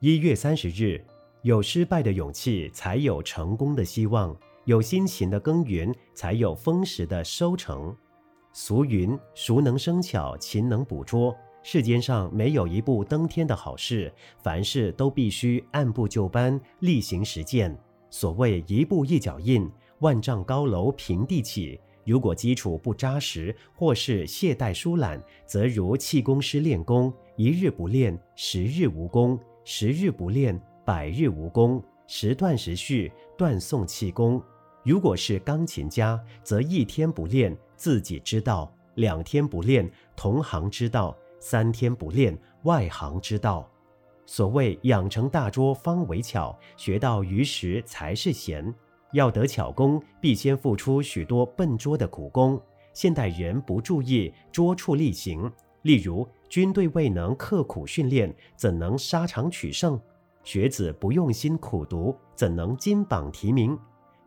一月三十日，有失败的勇气，才有成功的希望；有辛勤的耕耘，才有丰实的收成。俗云：“熟能生巧，勤能补拙。”世间上没有一步登天的好事，凡事都必须按部就班，例行实践。所谓“一步一脚印，万丈高楼平地起”。如果基础不扎实，或是懈怠疏懒，则如气功师练功，一日不练，十日无功。十日不练，百日无功；时断时续，断送气功。如果是钢琴家，则一天不练，自己知道；两天不练，同行知道；三天不练，外行知道。所谓养成大拙方为巧，学到鱼时才是闲。要得巧功，必先付出许多笨拙的苦功。现代人不注意拙处力行。例如，军队未能刻苦训练，怎能沙场取胜？学子不用心苦读，怎能金榜题名？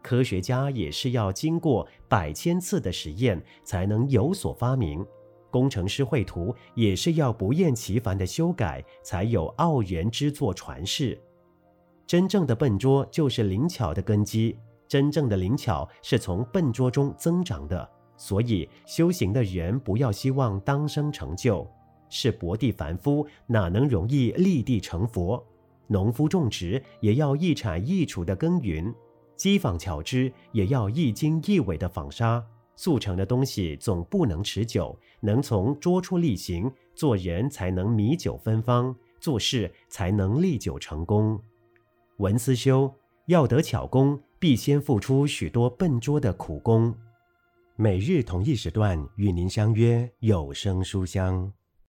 科学家也是要经过百千次的实验，才能有所发明。工程师绘图也是要不厌其烦的修改，才有傲人之作传世。真正的笨拙就是灵巧的根基，真正的灵巧是从笨拙中增长的。所以，修行的人不要希望当生成就，是薄地凡夫，哪能容易立地成佛？农夫种植也要一铲一锄的耕耘，机纺巧织也要一经一纬的纺纱。速成的东西总不能持久，能从拙处力行，做人才能弥久芬芳，做事才能历久成功。文思修要得巧功，必先付出许多笨拙的苦功。每日同一时段与您相约有声书香。